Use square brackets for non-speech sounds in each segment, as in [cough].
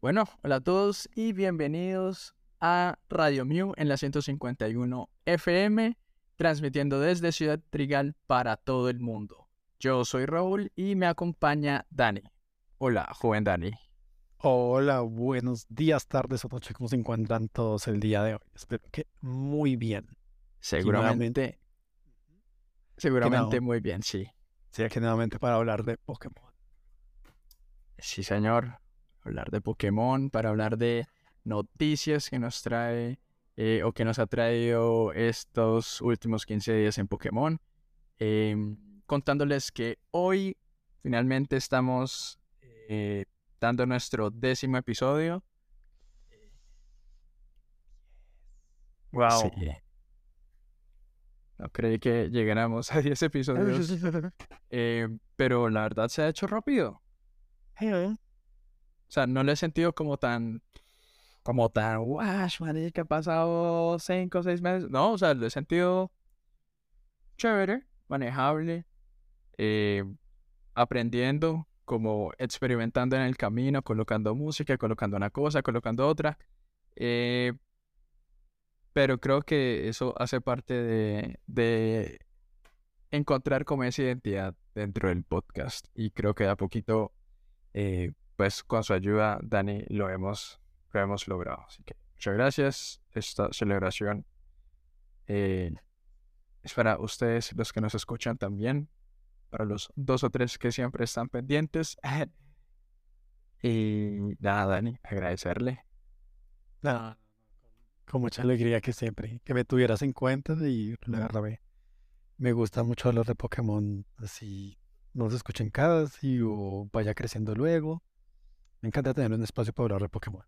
Bueno, hola a todos y bienvenidos a Radio Mew en la 151 FM, transmitiendo desde Ciudad Trigal para todo el mundo. Yo soy Raúl y me acompaña Dani. Hola, joven Dani. Hola, buenos días, tardes o noches, ¿cómo se encuentran todos el día de hoy? Espero que muy bien. Seguramente. Seguramente muy bien, sí. Sí, aquí nuevamente para hablar de Pokémon. Sí, señor. Hablar de Pokémon, para hablar de noticias que nos trae eh, o que nos ha traído estos últimos 15 días en Pokémon. Em, contándoles que hoy finalmente estamos eh, dando nuestro décimo episodio. Wow. No creí que llegáramos a 10 [laughs] episodios. Eh, pero la verdad se ha hecho rápido. O sea, no lo he sentido como tan. Como tan. Wash, que ha pasado 5 o 6 meses. No, o sea, lo he sentido. Chévere, manejable. Eh, aprendiendo como experimentando en el camino, colocando música, colocando una cosa, colocando otra. Eh, pero creo que eso hace parte de, encontrar como esa identidad dentro del podcast. Y creo que a poquito, eh, pues con su ayuda, Dani, lo hemos, lo hemos logrado. Así que muchas gracias. Esta celebración eh, es para ustedes, los que nos escuchan también para los dos o tres que siempre están pendientes. [laughs] y nada, Dani, agradecerle. Nada, con mucha alegría que siempre, que me tuvieras en cuenta y la verdad me, me gusta mucho hablar de Pokémon, así no se escuchen cada y o vaya creciendo luego. Me encanta tener un espacio para hablar de Pokémon.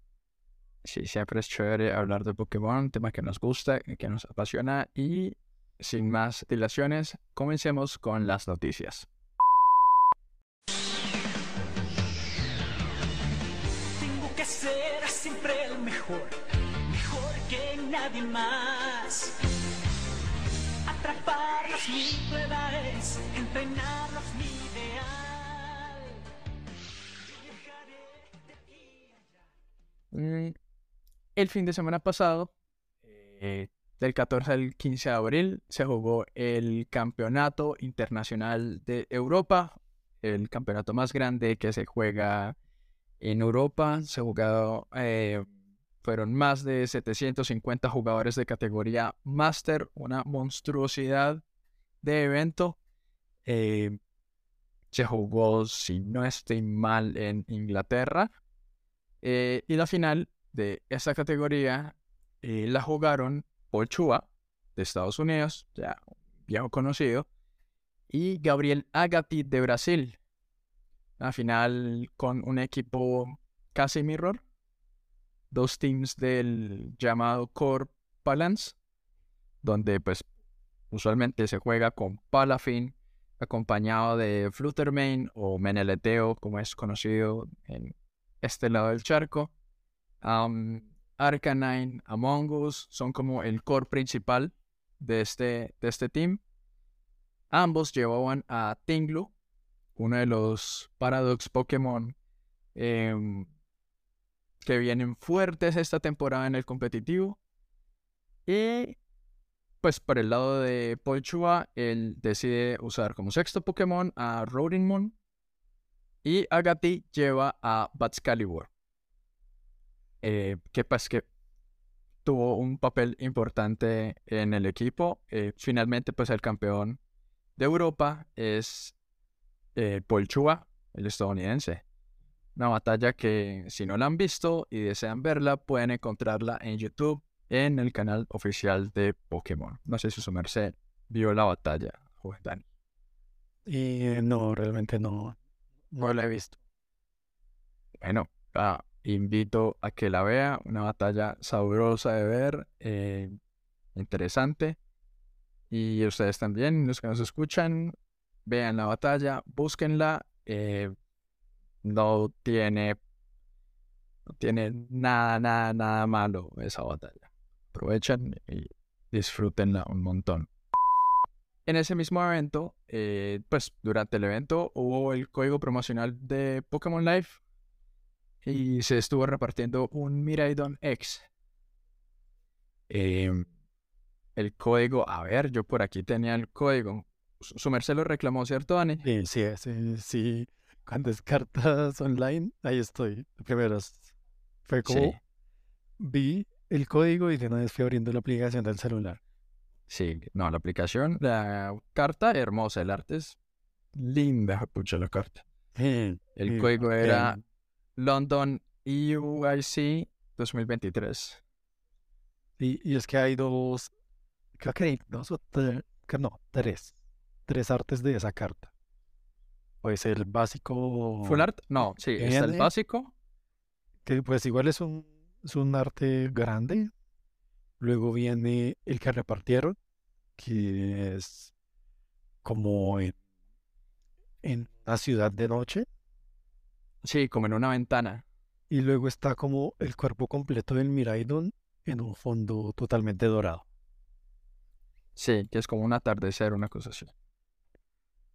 Sí, siempre es chévere hablar de Pokémon, tema que nos gusta, que nos apasiona y sin más dilaciones, comencemos con las noticias. Tengo que ser siempre el mejor, mejor que nadie más. Atraparlos mi prueba es, entrenarlos mi el fin de semana pasado, eh, del 14 al 15 de abril se jugó el Campeonato Internacional de Europa, el campeonato más grande que se juega en Europa. Se jugado, eh, fueron más de 750 jugadores de categoría Master, una monstruosidad de evento. Eh, se jugó, si no estoy mal, en Inglaterra. Eh, y la final de esa categoría la jugaron Paul Chua, de Estados Unidos, ya viejo conocido, y Gabriel Agati de Brasil. La final con un equipo casi mirror, dos teams del llamado Core Balance, donde pues usualmente se juega con Palafin acompañado de Fluttermane o Meneleteo, como es conocido en este lado del charco. Arcanine, Among Us son como el core principal de este, de este team. Ambos llevaban a Tinglu, uno de los Paradox Pokémon em, que vienen fuertes esta temporada en el competitivo. Y pues por el lado de Polchua, él decide usar como sexto Pokémon a Rodinmon. Y Agati lleva a Batscalibur. Eh, que pues que tuvo un papel importante en el equipo. Eh, finalmente, pues el campeón de Europa es eh, Paul Chua, el estadounidense. Una batalla que si no la han visto y desean verla, pueden encontrarla en YouTube en el canal oficial de Pokémon. No sé si su merced vio la batalla, Dani. Y no, realmente no, no la he visto. Bueno, ah, invito a que la vea. Una batalla sabrosa de ver, eh, interesante. Y ustedes también, los que nos escuchan, vean la batalla, búsquenla. Eh, no tiene, no tiene nada, nada, nada malo esa batalla. Aprovechen y disfrútenla un montón. En ese mismo evento, eh, pues durante el evento hubo el código promocional de Pokémon Life y se estuvo repartiendo un Miraidon X. Em, el código, a ver, yo por aquí tenía el código. Su su merced lo reclamó, ¿cierto, Dani? Sí, sí, sí, sí. Cuando es cartas online, ahí estoy. Primero es- fue como Sí, vi el código y de una vez fui abriendo la aplicación del celular. Sí. No, la aplicación, la carta, hermosa. El arte es linda, pucha la carta. El código era. London EUIC 2023. Y, y es que hay dos, creo que hay dos o tres, no, tres, tres artes de esa carta. Pues el básico, ¿Full art? No, sí, está el básico. que pues igual es un, es un arte grande. Luego viene el que repartieron, que es como en, en una ciudad de noche. Sí, como en una ventana. Y luego está como el cuerpo completo del Miraidon en un fondo totalmente dorado. Sí, que es como un atardecer, una cosa así.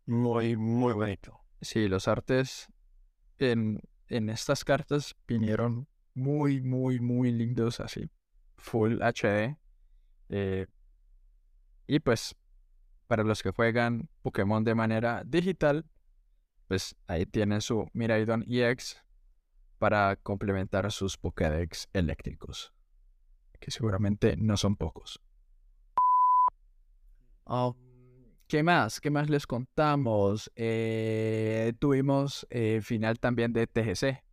Muy, muy bonito. Sí, los artes en, en estas cartas vinieron muy, muy, muy lindos así. Full HD. eh, y pues, para los que juegan Pokémon de manera digital, pues ahí tienen su Miraidon EX para complementar sus Pokédex eléctricos. Que seguramente no son pocos. Ah, ¿Qué más? ¿Qué más les contamos? Eh, tuvimos eh, final también de TGC.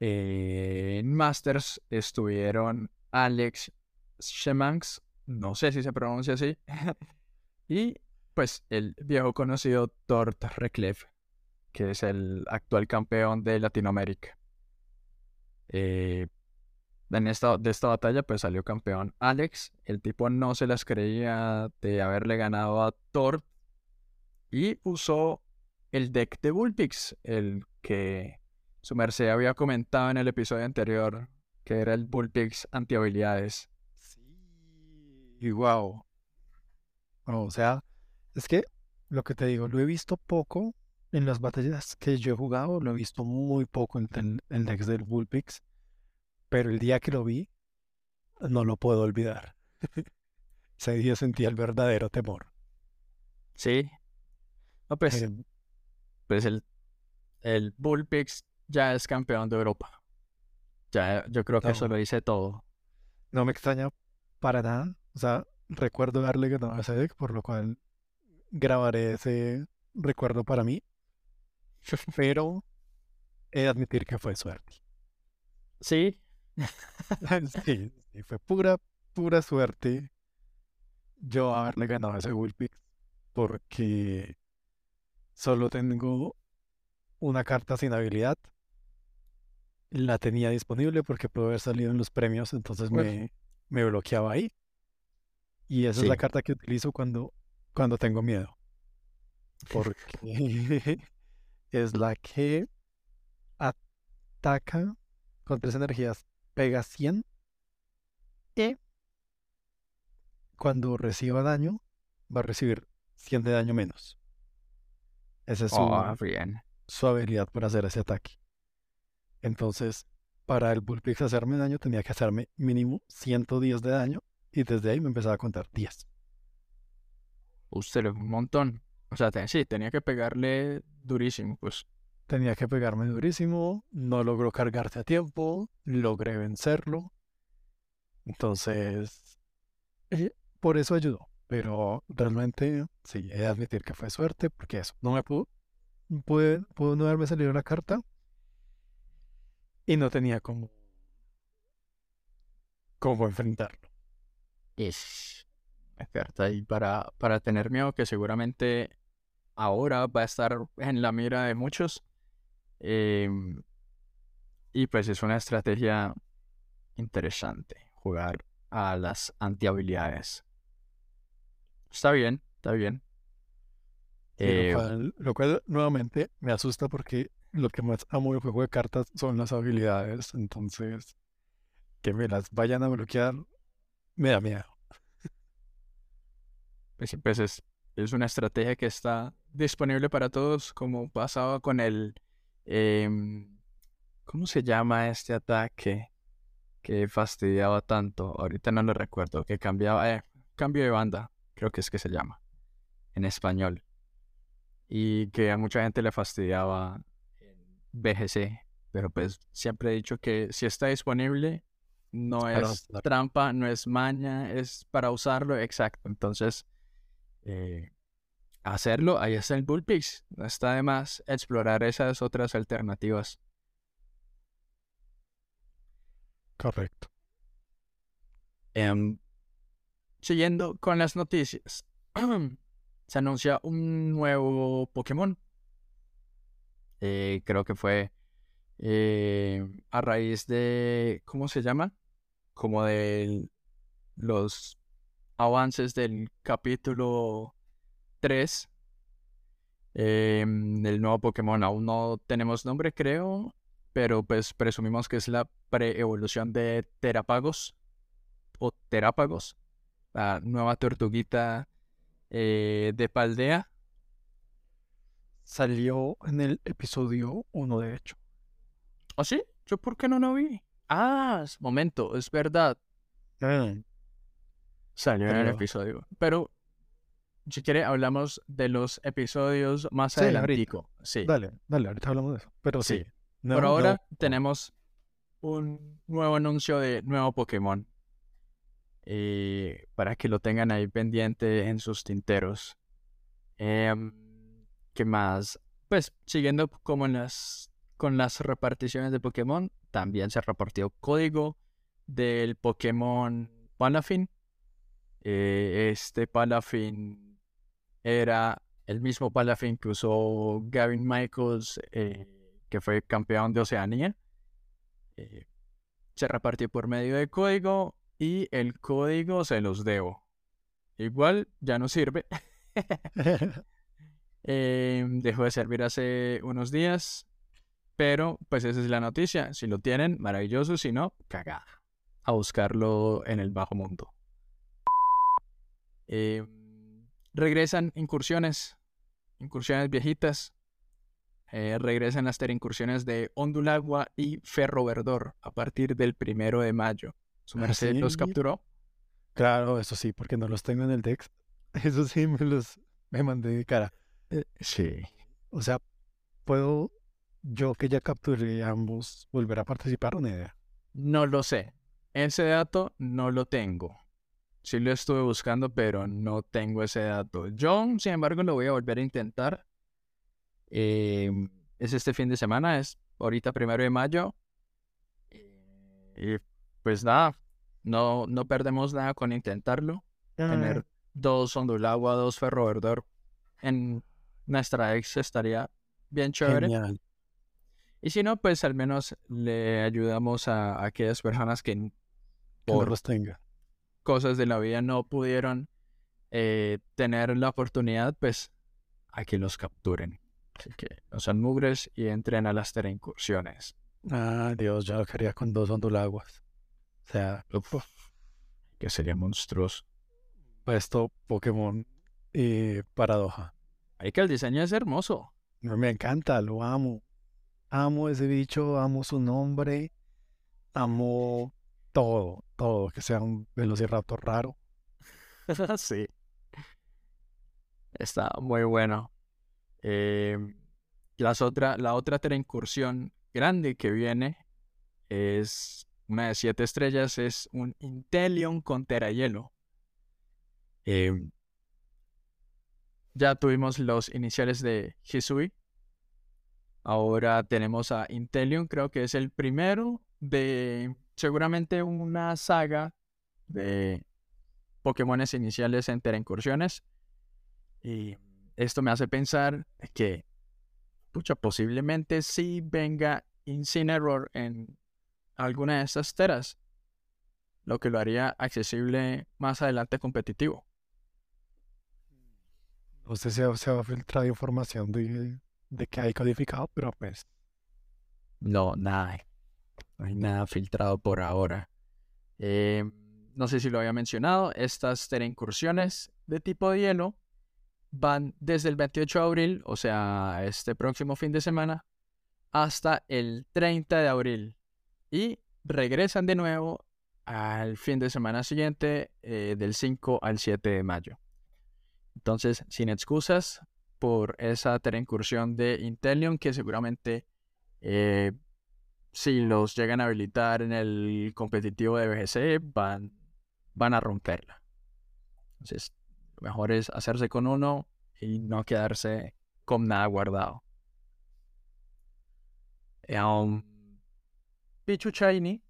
En Masters estuvieron Alex Shemangs, no sé si se pronuncia así, [laughs] y pues el viejo conocido Tort Reclef, que es el actual campeón de Latinoamérica. Eh, en esta, de esta batalla pues salió campeón Alex. El tipo no se las creía de haberle ganado a Thor. Y usó el deck de Bullpix, el que su merced había comentado en el episodio anterior, que era el Bullpix anti-habilidades. Sí. Y wow. O sea, es que lo que te digo, lo he visto poco en las batallas que yo he jugado, lo he visto muy poco en el, el deck del Bullpix, pero el día que lo vi, no lo puedo olvidar. [laughs] Ese día sentí el verdadero temor. Sí. No, pues, Eh, pues el, el Bullpix ya es campeón de Europa. Ya, yo creo que eso lo dice todo. no me extraña para nada. O sea, recuerdo haberle ganado a ese deck, por lo cual grabaré ese recuerdo para mí, [laughs] pero he de admitir que fue suerte. Sí, [laughs] Sí, sí, fue pura, pura suerte yo haberle ganado a ese Bullpix porque solo tengo una carta sin habilidad. La tenía disponible porque pudo haber salido en los premios, entonces me, me bloqueaba ahí. Y esa es la carta que utilizo cuando, cuando tengo miedo. Porque [laughs] es la que ataca con tres energías, pega 100 y cuando reciba daño va a recibir 100 de daño menos. Esa es su, oh, bien. su habilidad para hacer ese ataque. Entonces, para el Bullpix hacerme daño tenía que hacerme mínimo 110 de daño y desde ahí me empezaba a contar 10. Usted un montón. O sea, sí, tenía que pegarle durísimo, pues. Tenía que pegarme durísimo, no logró cargarse a tiempo, logré vencerlo. Entonces, eh, por eso ayudó. Pero realmente, sí, he de admitir que fue suerte, porque eso, no me pudo, pude, pudo no haberme salido la carta y no tenía cómo, cómo enfrentarlo. Es cierto. Y para, para tener miedo, que seguramente ahora va a estar en la mira de muchos. em, y pues es una estrategia interesante jugar a las antihabilidades. Está bien, está bien. Sí, Eh, lo, cual, lo cual nuevamente me asusta porque lo que más amo del juego de cartas son las habilidades. Entonces, que me las vayan a bloquear me da miedo. Pues, pues es, una estrategia que está disponible para todos, como pasaba con el em, ¿Cómo se llama este ataque que fastidiaba tanto? Ahorita no lo recuerdo. Que cambiaba. Eh, cambio de banda, creo que es que se llama. En español. Y que a mucha gente le fastidiaba BGC. Pero pues siempre he dicho que si está disponible, no es trampa, no es maña, es para usarlo, exacto. Entonces, eh, hacerlo, ahí está el Bullpix. No está de más explorar esas otras alternativas. Correcto. Em, siguiendo con las noticias, [clears throat] se anuncia un nuevo Pokémon. Eh, creo que fue eh, a raíz de, ¿cómo se llama? Como de los avances del capítulo 3 em, del nuevo Pokémon. Aún no tenemos nombre, creo, pero pues presumimos que es la pre-evolución de Terapagos o Terápagos, la nueva tortuguita eh, de Paldea. Salió en el episodio 1, de hecho. ¿Ah, sí? ¿Yo por qué no lo vi? Ah, momento, es verdad. Mm, Salió en el episodio. Pero, si quiere, hablamos de los episodios más Sí, adelantico. Sí. Dale, dale, ahorita hablamos de eso. Pero sí. Sí. no- Por no- ahora tenemos un nuevo anuncio de nuevo Pokémon. Eh, para que lo tengan ahí pendiente en sus tinteros. Em, ¿Qué más? Pues siguiendo como en las, con las reparticiones de Pokémon, también se repartió código del Pokémon Palafin. Eh, este Palafin era el mismo Palafin que usó Gavin Michaels, eh, que fue campeón de Oceanía. Eh, se repartió por medio de código y el código se los debo. Igual ya no sirve. [laughs] [laughs] Eh, dejó de servir hace unos días. Pero pues esa es la noticia. Si lo tienen, maravilloso. Si no, cagada. A buscarlo en el bajo mundo. Eh, regresan incursiones. Incursiones viejitas. Eh, regresan las incursiones de Ondulagua y Ferro Verdor a partir del primero de mayo. Su Ah, merced los capturó. Claro, eso sí, porque no los tengo en el Dex. [laughs] Eso sí, me los me mandé de cara. Sí. O sea, ¿puedo yo que ya capturé ambos volver a participar? Una idea. No lo sé. Ese dato no lo tengo. Sí lo estuve buscando, pero no tengo ese dato. Yo, sin embargo, lo voy a volver a intentar. Eh, es este fin de semana, es ahorita primero de mayo. Y pues nada, no, no perdemos nada con intentarlo. Tener dos ondulagua, dos ferro verdor en nuestra ex estaría bien chévere. Genial. Y si no, pues al menos le ayudamos a, a aquellas personas que por los tenga. cosas de la vida no pudieron eh, tener la oportunidad, pues a que los capturen. Así que no sean mugres y entren a las incursiones. Ah, Dios, ya lo quería con dos ondulaguas. O sea, Que sería monstruoso. puesto Pokémon eh, paradoja. Hay que el diseño es hermoso. Me encanta, lo amo. Amo ese bicho, amo su nombre, amo todo, todo, que sea un velociraptor raro. [laughs] sí. Está muy bueno. Eh, las otra, la otra incursión grande que viene es una de siete estrellas, es un Inteleon con Terayelo. Eh, ya tuvimos los iniciales de Hisui. Ahora tenemos a Inteleon, creo que es el primero de seguramente una saga de Pokémones iniciales en incursiones. Y esto me hace pensar que, pucha, posiblemente sí venga Incineroar en alguna de estas teras, lo que lo haría accesible más adelante competitivo. No sé si se va a filtrar información de, de que hay codificado, pero pues No, nada. No hay nada filtrado por ahora. Eh, no sé si lo había mencionado, estas incursiones de tipo de hielo van desde el 28 de abril, o sea, este próximo fin de semana, hasta el 30 de abril. Y regresan de nuevo al fin de semana siguiente, eh, del 5 al 7 de mayo. Entonces, sin excusas por esa incursión de Intelion, que seguramente eh, si los llegan a habilitar en el competitivo de BGC, van, van a romperla. Entonces, lo mejor es hacerse con uno y no quedarse con nada guardado. Um, Pichu Shiny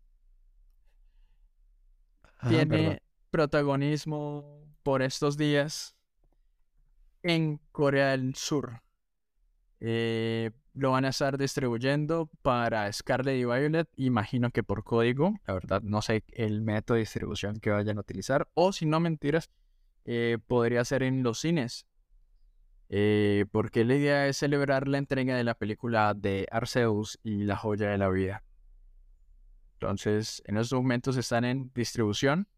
Ah, tiene protagonismo por estos días en Corea del Sur. Eh, lo van a estar distribuyendo para Scarlet y Violet, imagino que por código. La verdad, no sé el método de distribución que vayan a utilizar. O si no, mentiras, eh, podría ser en los cines. Eh, porque la idea es celebrar la entrega de la película de Arceus y la joya de la vida. Entonces, en estos momentos están en distribución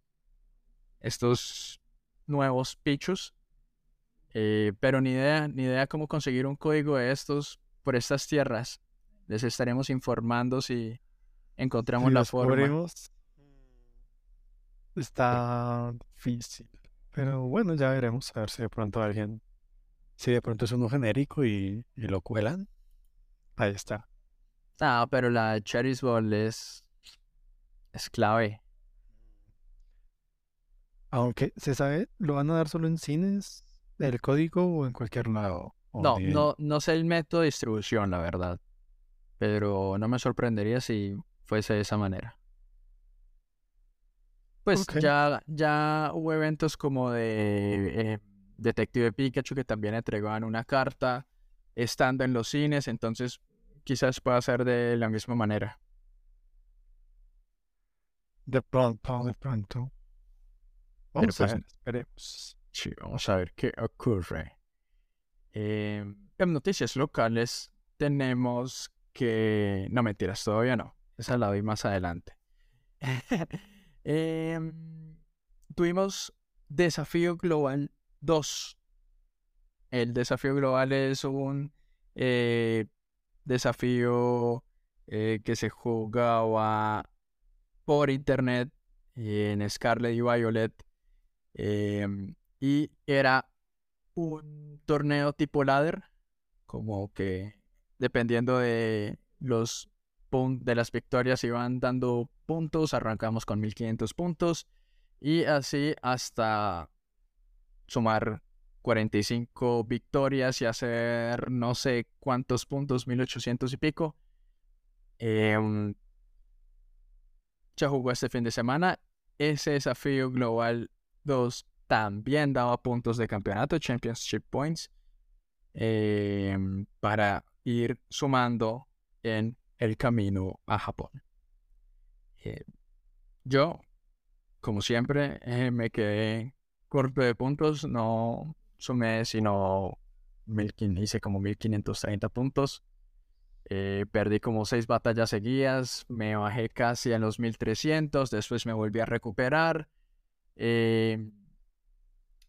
estos nuevos Pichus. Eh, pero ni idea, ni idea cómo conseguir un código de estos por estas tierras. Les estaremos informando si encontramos Si la forma. cubrimos, está difícil. Pero bueno, ya veremos a ver si de pronto alguien, si de pronto es uno genérico y, y lo cuelan. Ahí está. Ah, pero la Cherry's Ball es, es clave. Aunque se sabe, lo van a dar solo en cines, el código o en cualquier lado. No, no, no sé el método de distribución, la verdad. Pero no me sorprendería si fuese de esa manera. Pues ya, ya hubo eventos como de eh, Detective Pikachu que también entregaban una carta estando en los cines, entonces quizás pueda ser de la misma manera. De pronto, de pronto. Vamos pues, a ver, esperemos. Vamos a ver qué ocurre. Eh, en noticias locales tenemos que... No, mentiras, todavía no. Esa la vi más adelante. [laughs] Em, tuvimos Desafío Global 2. El Desafío Global es un eh, desafío eh, que se jugaba por internet en Scarlet y Violet. Em, y era un torneo tipo ladder, como que dependiendo de los de las victorias iban dando puntos, arrancamos con 1500 puntos y así hasta sumar 45 victorias y hacer no sé cuántos puntos, 1800 y pico. Em, se jugó este fin de semana. Ese desafío global 2 también daba puntos de campeonato, Championship Points, em, para ir sumando en el camino a Japón. Eh, yo, como siempre, eh, me quedé corto de puntos, no sumé sino 1500, hice como 1530 puntos. Eh, perdí como seis batallas seguidas, me bajé casi a los 1300, después me volví a recuperar. Eh,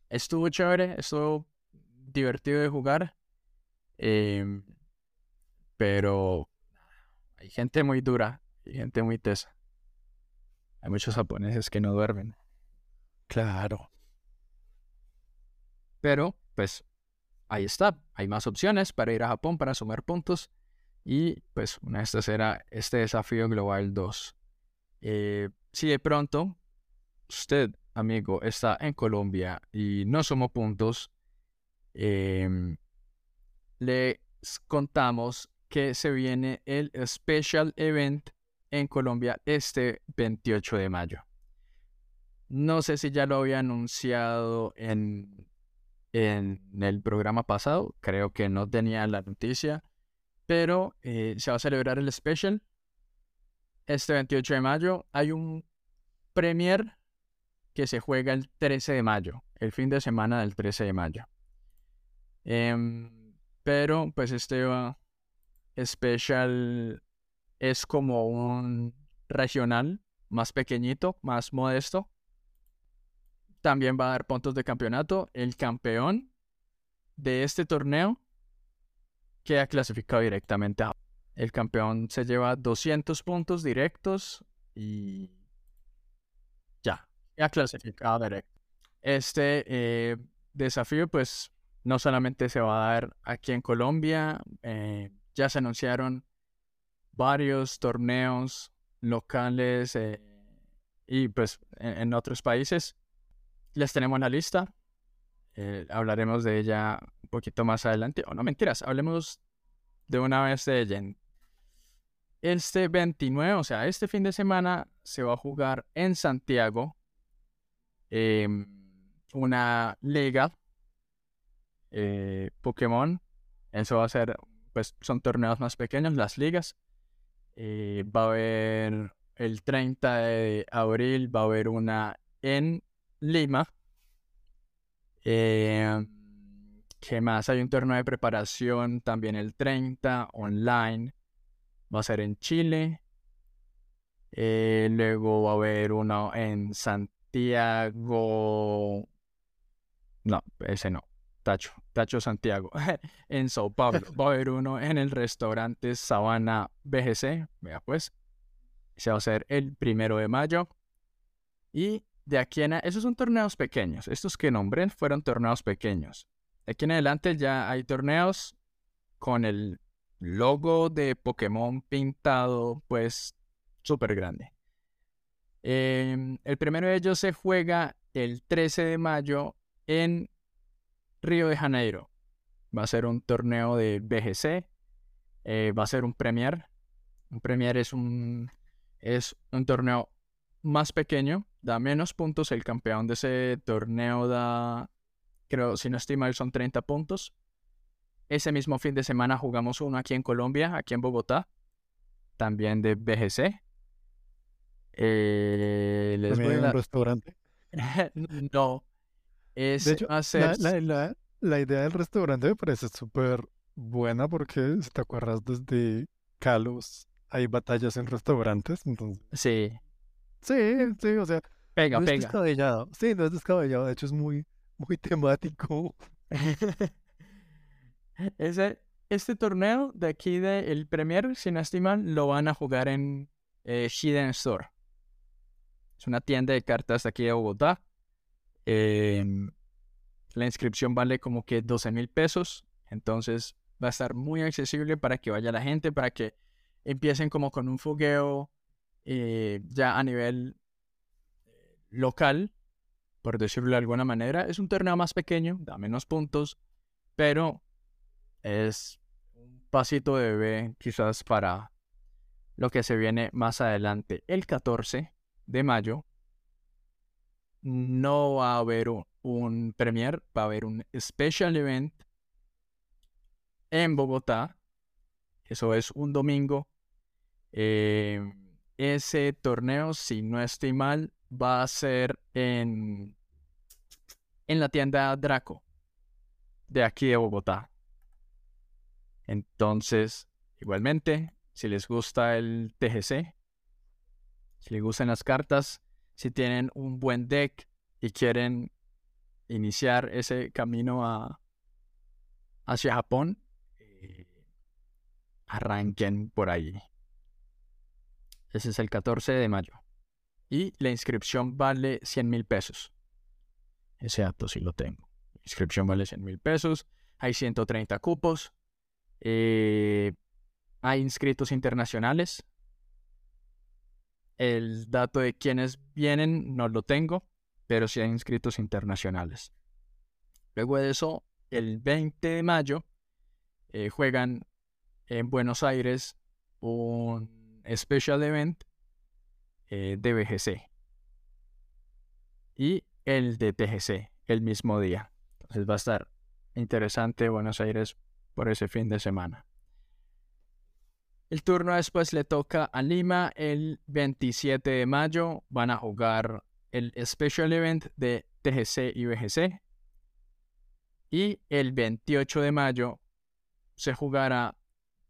estuvo chévere, estuvo divertido de jugar. em, pero hay gente muy dura, hay gente muy tesa. Hay muchos japoneses que no duermen. Claro. Pero, pues, ahí está. Hay más opciones para ir a Japón para sumar puntos. Y, pues, una de estas era este desafío global 2. Eh, si de pronto usted, amigo, está en Colombia y no sumó puntos, em, les contamos que se viene el Special Event en Colombia este 28 de mayo. No sé si ya lo había anunciado en, en el programa pasado, creo que no tenía la noticia, pero eh, se va a celebrar el Special este 28 de mayo. Hay un Premier que se juega el 13 de mayo, el fin de semana del 13 de mayo. Em, pero pues este uh, Special es como un regional más pequeñito, más modesto. También va a dar puntos de campeonato. El campeón de este torneo queda clasificado directamente a... El campeón se lleva 200 puntos directos y ya clasificado directo. Este eh, desafío pues no solamente se va a dar aquí en Colombia, eh, ya se anunciaron varios torneos locales eh, y pues en, en otros países. Les tenemos la lista. Hablaremos de ella un poquito más adelante. O no mentiras, hablemos de una vez de ella. Este 29, o sea, este fin de semana se va a jugar en Santiago em, una liga eh, Pokémon. Eso va a ser, pues son torneos más pequeños, las ligas. Eh, va a haber el 30 de abril, va a haber una en Lima. Eh, ¿Qué más? Hay un torneo de preparación también el 30 online. Va a ser en Chile. Eh, luego va a haber uno en Santiago. No, ese no. Tacho, Tacho Santiago. [laughs] en Sao Paulo. Va a haber uno en el restaurante Sabana BGC. Vea pues. Se va a hacer el primero de mayo. Y de aquí en a- esos son torneos pequeños. Estos que nombré fueron torneos pequeños. De aquí en adelante ya hay torneos con el logo de Pokémon pintado, pues súper grande. Em, el primero de ellos se juega el 13 de mayo en Río de Janeiro. Va a ser un torneo de BGC. eh, va a ser un Premier. Un Premier es un, es un torneo más pequeño, da menos puntos. El campeón de ese torneo da, creo, si no estoy mal, son 30 puntos. Ese mismo fin de semana jugamos uno aquí en Colombia, aquí en Bogotá, también de BGC. Eh, les También voy a en un restaurante. [laughs] no, De hecho, ser... la, la- la- la idea del restaurante me parece súper buena porque, si te acuerdas, desde Kalos hay batallas en restaurantes. Entonces, Sí, sí, sí, o sea, pega, no es pega. descabellado. Sí, no es descabellado. De hecho, es muy, muy temático. [laughs] Ese, este torneo de aquí de el Premier, si no estoy mal, lo van a jugar en eh, Hidden Store. Es una tienda de cartas aquí de Bogotá. Em, la inscripción vale como que 12 mil pesos. Entonces va a estar muy accesible para que vaya la gente, para que empiecen como con un fogueo eh, ya a nivel eh, local, por decirlo de alguna manera. Es un torneo más pequeño, da menos puntos, pero es un pasito de bebé quizás para lo que se viene más adelante. El 14 de mayo no va a haber un, un premier, va a haber un special event en Bogotá. Eso es un domingo. Eh, ese torneo, si no estoy mal, va a ser en, en la tienda Draco de aquí de Bogotá. Entonces, igualmente, si les gusta el TGC, si les gustan las cartas, si tienen un buen deck y quieren iniciar ese camino a, hacia Japón, eh, arranquen por ahí. Ese es el 14 de mayo. Y la inscripción vale 100 mil pesos. Ese dato sí lo tengo. La inscripción vale 100 mil pesos. Hay 130 cupos. Eh, hay inscritos internacionales. El dato de quienes vienen no lo tengo, pero sí hay inscritos internacionales. Luego de eso, el 20 de mayo, eh, juegan en Buenos Aires un special event eh, de BGC y el de TGC el mismo día. Entonces va a estar interesante Buenos Aires por ese fin de semana. El turno después le toca a Lima el 27 de mayo. Van a jugar el Special Event de TGC y BGC. Y el 28 de mayo se jugará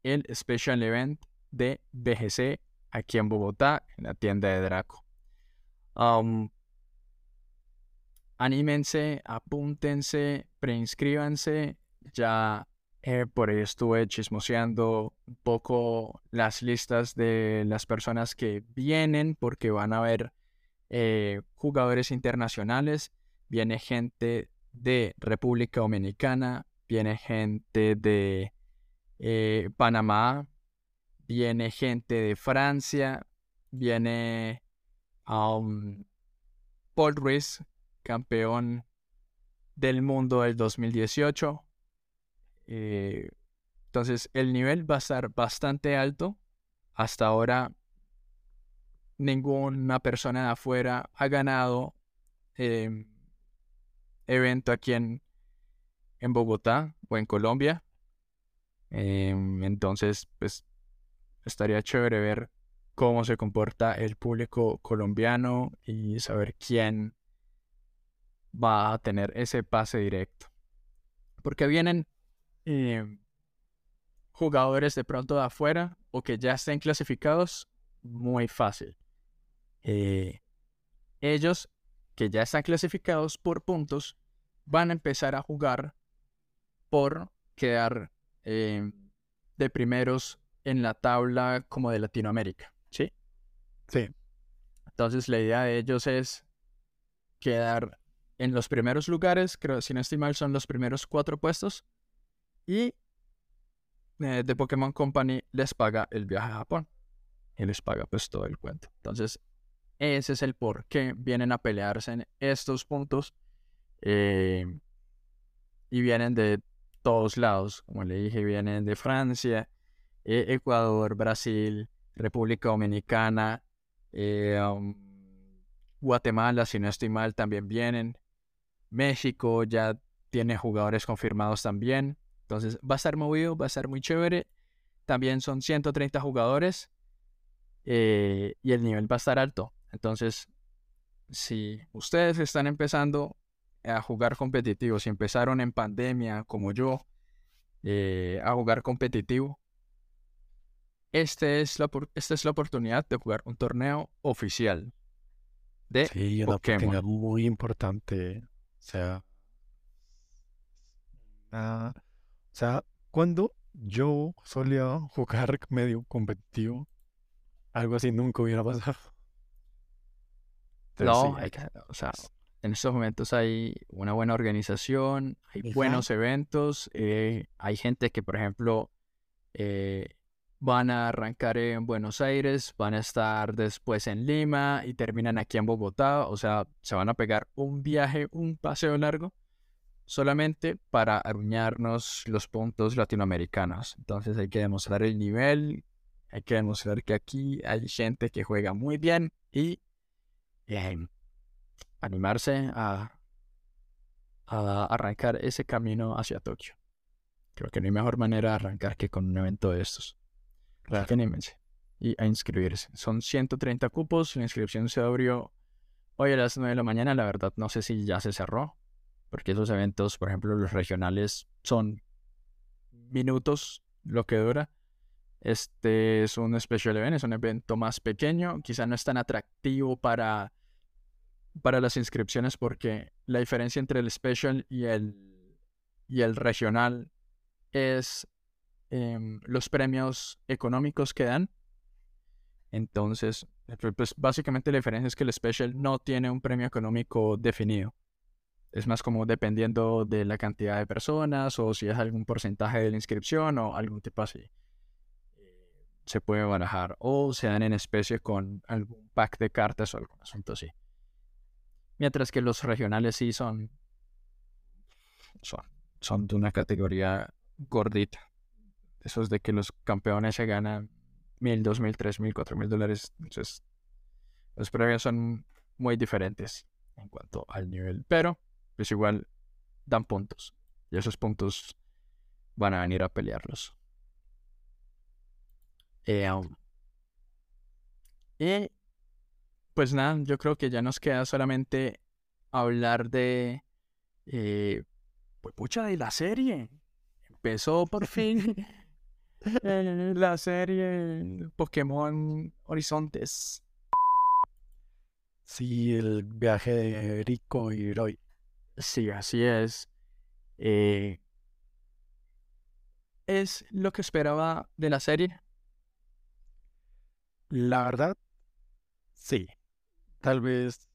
el Special Event de BGC aquí en Bogotá, en la tienda de Draco. Um, anímense, apúntense, preinscríbanse. Ya Eh, por ahí estuve chismoseando un poco las listas de las personas que vienen porque van a haber eh, jugadores internacionales. Viene gente de República Dominicana, viene gente de eh, Panamá, viene gente de Francia, viene um, Paul Ruiz, campeón del mundo del 2018. Eh, entonces el nivel va a estar bastante alto. Hasta ahora ninguna persona de afuera ha ganado em, evento aquí en, en Bogotá o en Colombia. Em, entonces, pues estaría chévere ver cómo se comporta el público colombiano y saber quién va a tener ese pase directo. Porque vienen em, jugadores de pronto de afuera o que ya estén clasificados muy fácil. Eh, ellos que ya están clasificados por puntos van a empezar a jugar por quedar em, de primeros en la tabla como de Latinoamérica, ¿sí? Sí. Entonces la idea de ellos es quedar en los primeros lugares, creo, si no estoy mal, son los primeros cuatro puestos. Y eh, The Pokémon Company les paga el viaje a Japón. Y les paga pues todo el cuento. Entonces, ese es el por qué vienen a pelearse en estos puntos. Eh, y vienen de todos lados. Como le dije, vienen de Francia, eh, Ecuador, Brasil, República Dominicana, um, Guatemala, si no estoy mal, también vienen. México ya tiene jugadores confirmados también. Entonces va a estar movido, va a estar muy chévere. También son 130 jugadores eh, y el nivel va a estar alto. Entonces, si ustedes están empezando a jugar competitivo, si empezaron en pandemia como yo eh, a jugar competitivo, este es la, esta es la oportunidad de jugar un torneo oficial de sí, una oportunidad muy importante o sea, sea, cuando yo solía jugar [laughs] medio competitivo, algo así nunca hubiera pasado. no, o sea, en estos momentos hay una buena organización, hay buenos eventos, eh, hay gente que, por ejemplo, eh, van a arrancar en Buenos Aires, van a estar después en Lima y terminan aquí en Bogotá. O sea, se van a pegar un viaje, un paseo largo, solamente para aruñarnos los puntos latinoamericanos. Entonces hay que demostrar el nivel, hay que demostrar que aquí hay gente que juega muy bien y em, animarse a, a arrancar ese camino hacia Tokio. Creo que no hay mejor manera de arrancar que con un evento de estos. Claro. y a inscribirse. Son 130 cupos, la inscripción se abrió hoy a las 9 de la mañana, la verdad no sé si ya se cerró, porque esos eventos, por ejemplo, los regionales son minutos lo que dura. Este es un special event, es un evento más pequeño, quizá no es tan atractivo para, para las inscripciones porque la diferencia entre el special y el, y el regional es Em, los premios económicos que dan. Entonces, pues básicamente la diferencia es que el Special no tiene un premio económico definido. Es más como dependiendo de la cantidad de personas o si es algún porcentaje de la inscripción o algún tipo así. Eh, se puede barajar o se dan en especie con algún pack de cartas o algún asunto así. Mientras que los regionales sí son, son, son de una categoría gordita. Esos de que los campeones se ganan mil, dos mil, tres mil, cuatro mil dólares. Entonces, los premios son muy diferentes en cuanto al nivel. Pero, pues igual dan puntos. Y esos puntos van a venir a pelearlos. Eh, y pues nada, yo creo que ya nos queda solamente hablar de. Eh, pues pucha de la serie. Empezó por [laughs] fin [laughs] la serie Pokémon Horizontes. Sí, el viaje de Rico y Roy. Sí, así es. Eh, es lo que esperaba de la serie? La verdad, sí. Tal vez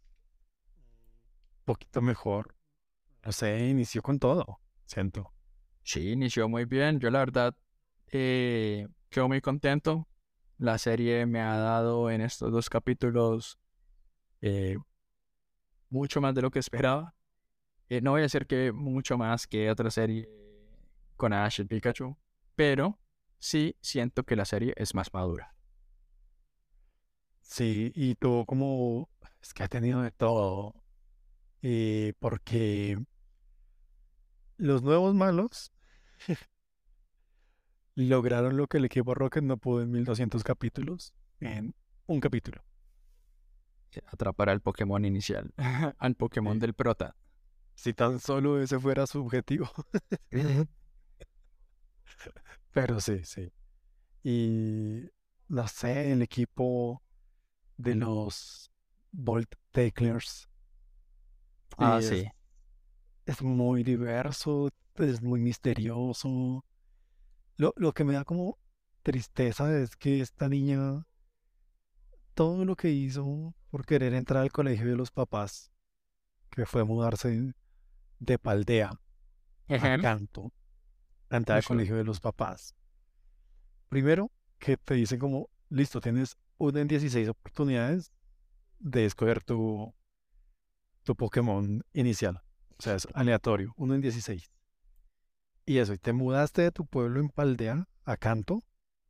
un poquito mejor. No sé, inició con todo, siento. Sí, inició muy bien. Yo la verdad eh, quedo muy contento. La serie me ha dado en estos dos capítulos eh, mucho más de lo que esperaba. Eh, no voy a decir que mucho más que otra serie con Ash y Pikachu, pero sí siento que la serie es más madura. Sí, y tú como es que ha tenido de todo. eh, porque los nuevos malos [laughs] lograron lo que el equipo Rocket no pudo en 1200 capítulos, en un capítulo. Atrapar al Pokémon inicial, [laughs] al Pokémon Sí. del prota. Si tan solo ese fuera su objetivo. Pero sí, sí. Y no sé, el equipo de los Bolt Tacklers Ah, es, sí. es muy diverso, es muy misterioso. Lo, lo que me da como tristeza es que esta niña, todo lo que hizo por querer entrar al colegio de los papás, que fue mudarse de Paldea a. Canto, a entrar al Ujú. colegio de los papás. Primero, que te dicen como, listo, tienes una en 16 oportunidades de escoger tu, tu Pokémon inicial. O sea, es aleatorio, uno en 16. Y eso, y te mudaste de tu pueblo en Paldea a Canto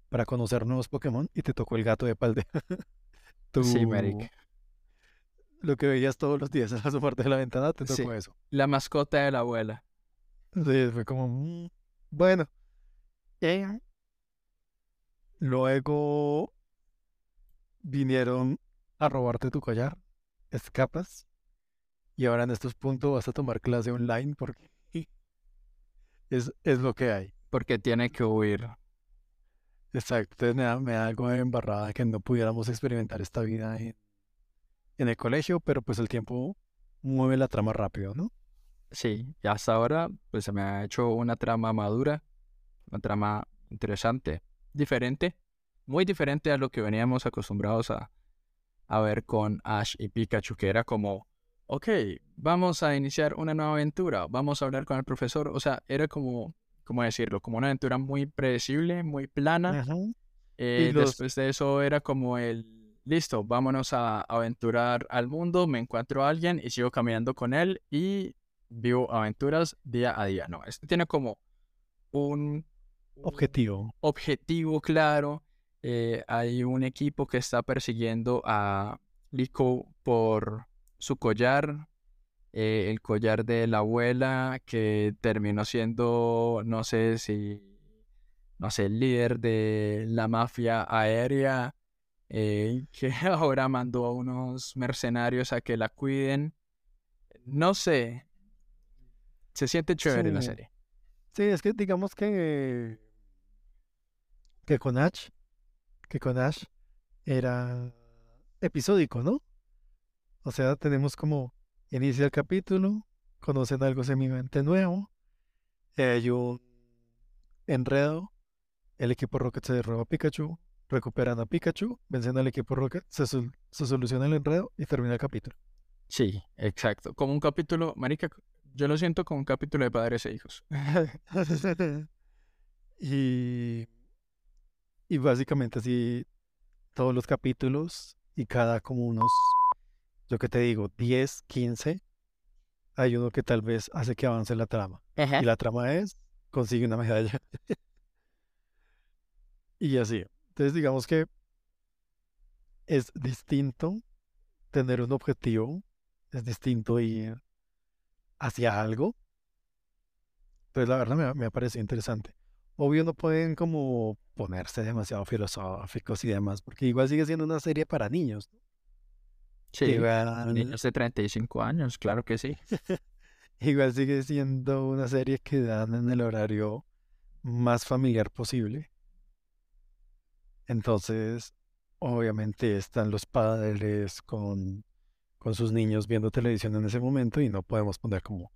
para conocer nuevos Pokémon y te tocó el gato de Paldea. [laughs] Sí, marica. Lo que veías todos los días [laughs] en la parte de la ventana, te Sí. tocó eso. La mascota de la abuela. Sí, fue como, mm, bueno. Eh, Luego vinieron a robarte tu collar, escapas, y ahora en estos puntos vas a tomar clase online porque [laughs] es, es lo que hay. Porque tiene que huir. Exacto, entonces me da, me da algo de embarrada que no pudiéramos experimentar esta vida en, en el colegio, pero pues el tiempo mueve la trama rápido, ¿no? Sí, y hasta ahora pues se me ha hecho una trama madura, una trama interesante, diferente, muy diferente a lo que veníamos acostumbrados a, a ver con Ash y Pikachu, que era como, ok, vamos a iniciar una nueva aventura, vamos a hablar con el profesor, o sea, era como, ¿cómo decirlo? Como una aventura muy predecible, muy plana. Eh, Y los- Después de eso era como el, listo, vámonos a aventurar al mundo, me encuentro a alguien y sigo caminando con él y vivo aventuras día a día. No, este tiene como un Objetivo. objetivo claro. eh, hay un equipo que está persiguiendo a Liko por su collar, eh, el collar de la abuela que terminó siendo, no sé si, no sé, el líder de la mafia aérea, eh, [laughs] que ahora mandó a unos mercenarios a que la cuiden. No sé, se siente chévere la Sí. serie. Sí, es que digamos que que con Ash, que con Ash era episódico, ¿no? O sea, tenemos como inicia el capítulo, conocen algo semivamente nuevo, hay un enredo, el equipo Rocket se roba a Pikachu, recuperan a Pikachu, vencen al equipo Rocket, se, sol- se soluciona el enredo y termina el capítulo. Sí, exacto. Como un capítulo, marica, yo lo siento como un capítulo de padres e hijos. [laughs] y, y básicamente así todos los capítulos y cada como unos, yo que te digo, 10, 15, hay uno que tal vez hace que avance la trama. Y la trama es, consigue una medalla. [laughs] y así. Entonces digamos que es distinto tener un objetivo, es distinto ir hacia algo. Entonces la verdad me, me ha parecido interesante. Obvio no pueden como ponerse demasiado filosóficos y demás, porque igual sigue siendo una serie para niños. ¿no? Sí, Igual, niños de 35 años, claro que sí. [laughs] igual sigue siendo una serie que dan en el horario más familiar posible. Entonces, obviamente están los padres con, con sus niños viendo televisión en ese momento y no podemos poner como,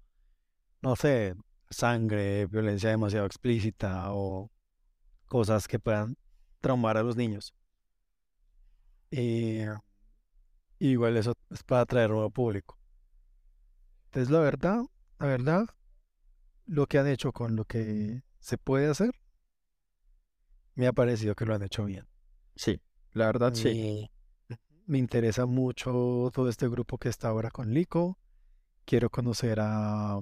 no sé, sangre, violencia demasiado explícita o cosas que puedan traumar a los niños. Eh, igual eso es para atraer nuevo público. Entonces, la verdad, la verdad, lo que han hecho con lo que se puede hacer, me ha parecido que lo han hecho bien. Sí, la verdad sí. Me, interesa mucho todo este grupo que está ahora con Lico. Quiero conocer a,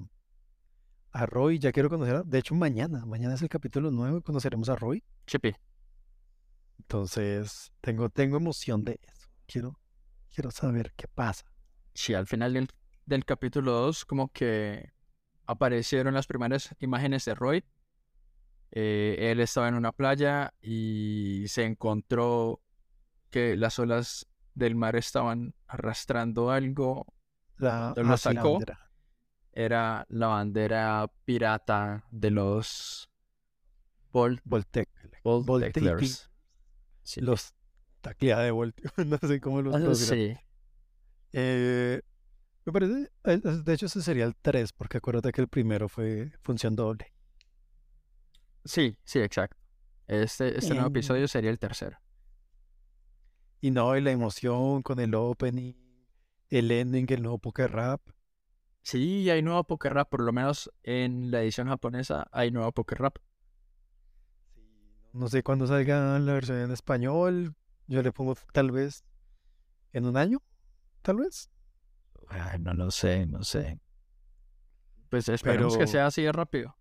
a Roy, ya quiero conocer a, de hecho mañana, mañana es el capítulo 9, conoceremos a Roy. Chippy. Entonces, tengo, tengo emoción de eso. Quiero, quiero saber qué pasa. Sí, al final del, del capítulo 2 como que aparecieron las primeras imágenes de Roy. Eh, él estaba en una playa y se encontró que las olas del mar estaban arrastrando algo. La, Lo la sacó. Era la bandera pirata de los Vol Voltec. Volteclers. Sí. Los taclea de Volt. [laughs] no sé cómo los Ah, sí. Eh, me parece, eh, de hecho ese sería el 3, porque acuérdate que el primero fue función doble. Sí, sí, exacto. Este, este nuevo episodio sería el tercero. Y no, y la emoción con el opening, el ending, el nuevo poker rap. Sí, hay nuevo Poker Rap, por lo menos en la edición japonesa hay nuevo Poker Rap. No sé cuándo salga la versión en español. Yo le pongo tal vez en un año, tal vez. Ay, no lo sé, no sé. Pues esperemos que sea así de rápido.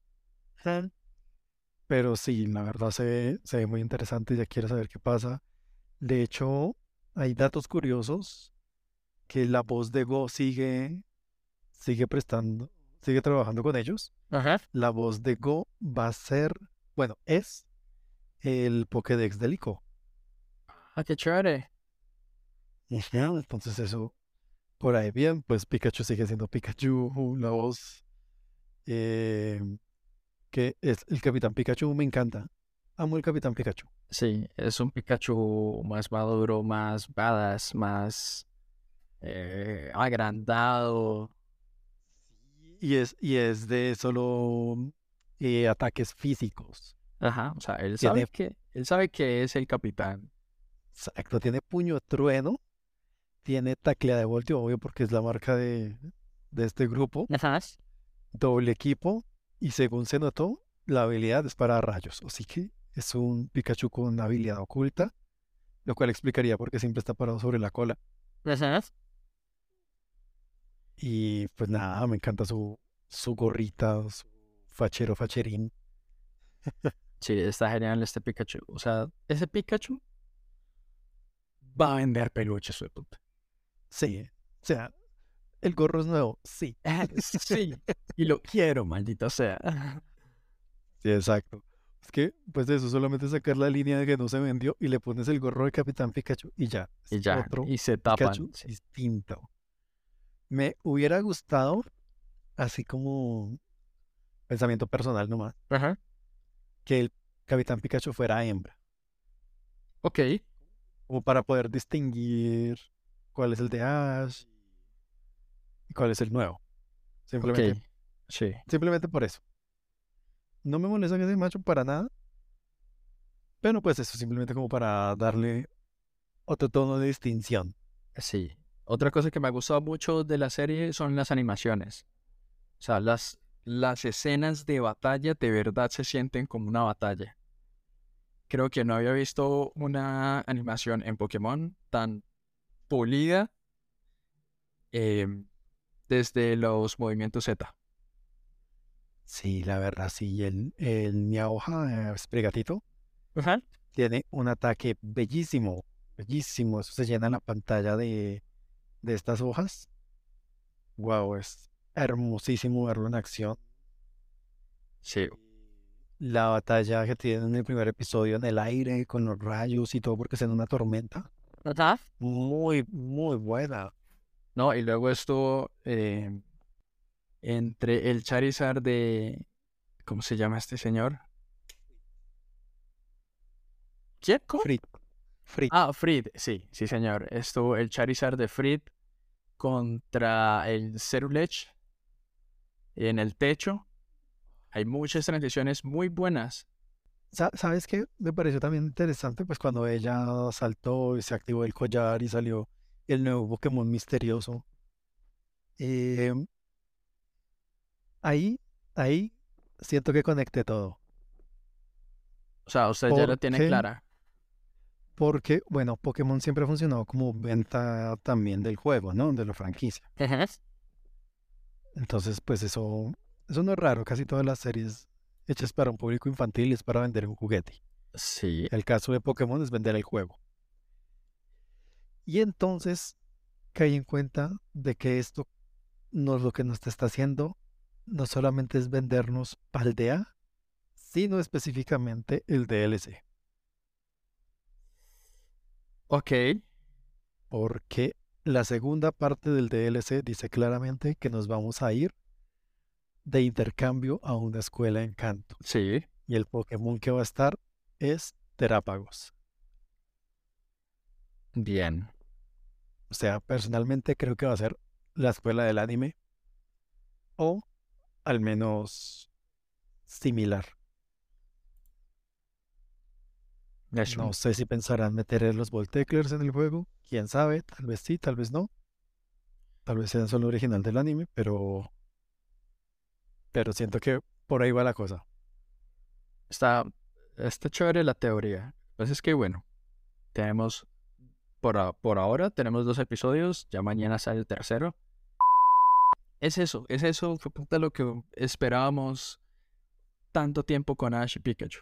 Pero sí, la verdad se ve, se ve muy interesante, ya quiero saber qué pasa. De hecho, hay datos curiosos que la voz de Go sigue, sigue prestando, sigue trabajando con ellos. Ajá. La voz de Go va a ser, bueno, es el Pokédex del Ico. Ah, qué chévere. Entonces eso, por ahí bien, pues Pikachu sigue siendo Pikachu, la voz eh, que es el Capitán Pikachu, me encanta. Amo el Capitán Pikachu. Sí, es un Pikachu más maduro, más badass, más eh, agrandado. Y es, y es de solo eh, ataques físicos. Ajá, o sea, él Tiene- sabe que, él sabe que es el capitán. Exacto, tiene puño trueno, tiene taclea de voltio, obvio, porque es la marca de, de este grupo. Ajá. Doble equipo, y según se notó, la habilidad es para rayos. Así que es un Pikachu con habilidad oculta, lo cual explicaría por qué siempre está parado sobre la cola. Y pues nada, me encanta su, su gorrita, su fachero facherín. Sí, está genial este Pikachu. O sea, ese Pikachu va a vender peluches, su puta. Sí, o sea, el gorro es nuevo, sí. [laughs] Sí, y lo quiero, maldito sea. Sí, exacto. Es que, pues eso, solamente sacar la línea de que no se vendió y le pones el gorro de Capitán Pikachu y ya. Y ya, Otro y se tapan. Pikachu sí. distinto. Me hubiera gustado, así como pensamiento personal nomás, Ajá. que el Capitán Pikachu fuera hembra, Ok. como para poder distinguir cuál es el de Ash y cuál es el nuevo. Simplemente. Sí. simplemente por eso. No me molesta que sea macho para nada, pero pues eso, simplemente como para darle otro tono de distinción. Sí. Otra cosa que me ha gustado mucho de la serie son las animaciones. O sea, las, las escenas de batalla de verdad se sienten como una batalla. Creo que no había visto una animación en Pokémon tan pulida em, desde los movimientos Z. Sí, la verdad, sí. El, el Miaoja, eh, Sprigatito, Ajá. tiene un ataque bellísimo, bellísimo. Eso se llena la pantalla de, de estas hojas. Wow, es hermosísimo verlo en acción. Sí. La batalla que tienen en el primer episodio en el aire, con los rayos y todo, porque es en una tormenta. Muy, muy buena. No, y luego estuvo eh, entre el Charizard de. ¿Cómo se llama este señor? ¿Quién? Frit. Frit. Ah, Frid, sí, sí, señor. Estuvo el Charizard de Frid contra el Cerulege en el techo. Hay muchas transiciones muy buenas. Sa- ¿Sabes qué? Me pareció también interesante, pues cuando ella saltó y se activó el collar y salió el nuevo Pokémon misterioso. Eh, ahí, ahí siento que conecté todo. O sea, usted ya lo ¿Por tiene clara. Porque, bueno, Pokémon siempre ha funcionado como venta también del juego, ¿no? De la franquicia. Entonces, pues eso, eso no es raro. Casi todas las series hechas para un público infantil es para vender un juguete. Sí. El caso de Pokémon es vender el juego. Y entonces caí en cuenta de que esto no lo que nos está haciendo no solamente es vendernos Paldea, sino específicamente el DLC. Ok. Porque la segunda parte del DLC dice claramente que nos vamos a ir de intercambio a una escuela en canto. Sí. Y el Pokémon que va a estar es Terápagos. Bien. O sea, personalmente creo que va a ser la escuela del anime. O al menos similar. No sé si pensarán meter los Volteclers en el juego. Quién sabe, tal vez sí, tal vez no. Tal vez sean solo original del anime, pero. Pero siento que por ahí va la cosa. Está, está chévere la teoría. Pues es que bueno, tenemos, por, a- por ahora tenemos dos episodios, ya mañana sale el tercero. Es eso, es eso, fue puta lo que esperábamos tanto tiempo con Ash y Pikachu.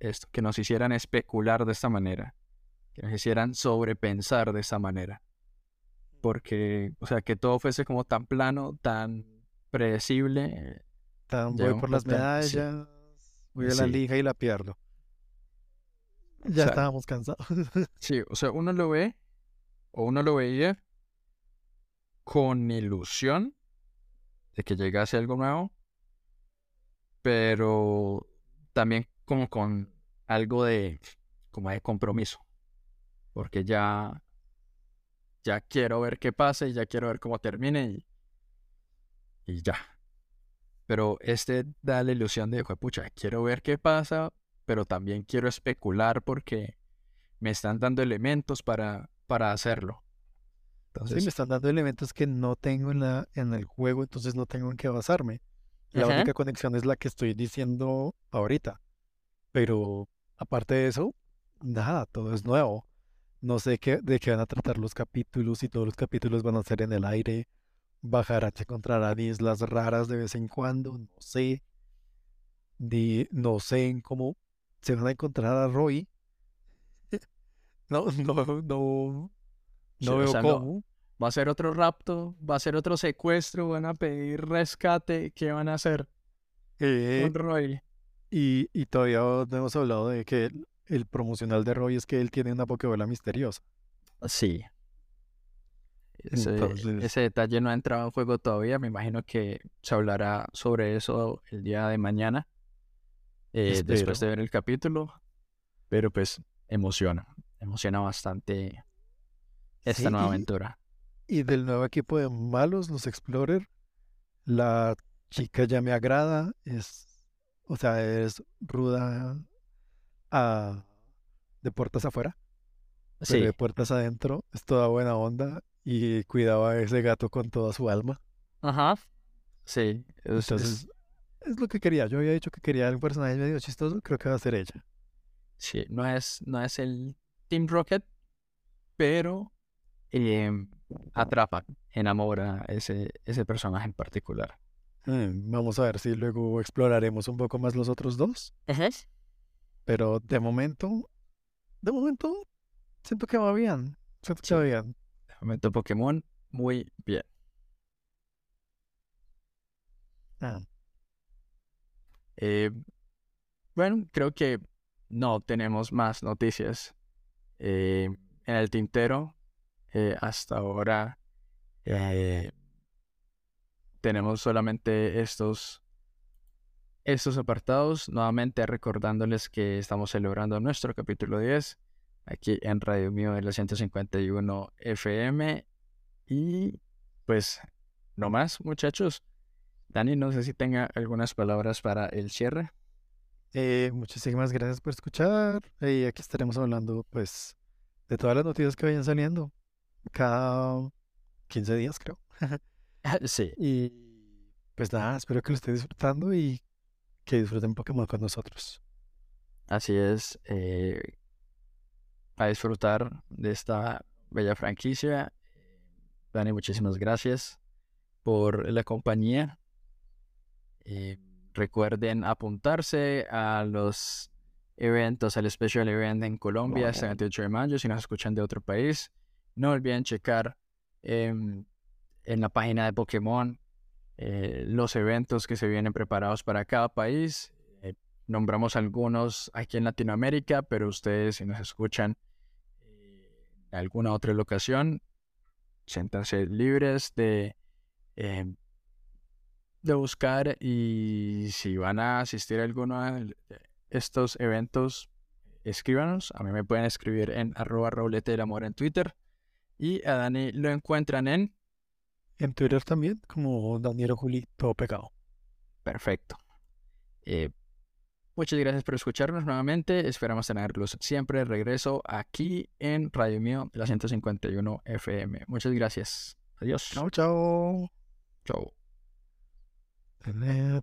Esto, que nos hicieran especular de esta manera, que nos hicieran sobrepensar de esta manera. Porque, o sea, que todo fuese como tan plano, tan predecible. Tan, voy por las en- sí. medallas, voy a la Sí. liga y la pierdo. Ya sea, estábamos cansados. Sí, o sea, uno lo ve, o uno lo veía con ilusión de que llegase algo nuevo, pero también como con algo de, como de compromiso, porque ya, ya quiero ver qué pasa y ya quiero ver cómo termine y, y ya. Pero este da la ilusión de, pucha, quiero ver qué pasa, pero también quiero especular porque me están dando elementos para, para hacerlo. Sí, Entonces, me están dando elementos que no tengo en, la, en el juego, entonces no tengo en qué basarme. La Ajá. única conexión es la que estoy diciendo ahorita. Pero aparte de eso, nada, todo es nuevo. No sé qué, de qué van a tratar los capítulos y todos los capítulos van a ser en el aire. Bajarán, se encontrarán islas raras de vez en cuando, no sé. No sé en cómo se van a encontrar a Roy. [laughs] No, no, no, Sí, no o veo no- cómo. va a ser otro rapto, va a ser otro secuestro, van a pedir rescate, ¿qué van a hacer Eh, con Roy? Y, y todavía no hemos hablado de que el, el promocional de Roy es que él tiene una Pokébola misteriosa. Sí. Ese, Entonces- ese detalle no ha entrado en juego todavía. Me imagino que se hablará sobre eso el día de mañana. eh, después de ver el capítulo. Pero pues emociona. Emociona bastante esta Sí, nueva aventura. Y del nuevo equipo de malos, los Explorer, la chica ya me agrada, es, o sea, es ruda a- de puertas afuera, pero Sí, de puertas adentro es toda buena onda y cuidaba a ese gato con toda su alma. ajá. Sí, es- es- Entonces, es lo que quería. Yo había dicho que quería un personaje medio chistoso, creo que va a ser ella. sí, no es, no es el Team Rocket, pero em, atrapa, enamora ese, ese personaje en particular. Mm, Vamos a ver si luego exploraremos un poco más los otros dos. Pero de momento, de momento, siento que va bien. Siento que Sí. va bien. Momento Pokémon, muy bien. Ah, Eh, bueno, creo que no tenemos más noticias eh, en el tintero. Eh, hasta ahora eh, tenemos solamente estos, estos apartados. Nuevamente recordándoles que estamos celebrando nuestro capítulo 10 aquí en Radio Mío de la 151 FM. Y pues, no más, muchachos. Dani, no sé si tenga algunas palabras para el cierre. Eh, muchísimas gracias por escuchar. Y aquí estaremos hablando, pues, de todas las noticias que vayan saliendo. Cada 15 días, creo. [laughs] Sí, Y pues nada, espero que lo estén disfrutando y que disfruten Pokémon con nosotros. así es. eh, a disfrutar de esta bella franquicia. Dani, muchísimas gracias por la compañía. Eh, recuerden apuntarse a los eventos, al Special Event en Colombia este 28 de mayo. Si nos escuchan de otro país, no olviden checar em, en la página de Pokémon eh, los eventos que se vienen preparados para cada país. Eh, nombramos algunos aquí en Latinoamérica, pero ustedes si nos escuchan eh, en alguna otra locación, siéntanse libres de, em, de buscar y si van a asistir a alguno de estos eventos, escríbanos. A mí me pueden escribir en arroba roblete del amor en Twitter. Y a Dani lo encuentran en En Twitter también, como Daniel Juli, todo pegado. Perfecto. Eh, muchas gracias por escucharnos nuevamente. Esperamos tenerlos siempre de regreso aquí en Radio Mío, la 151 FM. Muchas gracias. Adiós. Chao, chao. Chao. And then,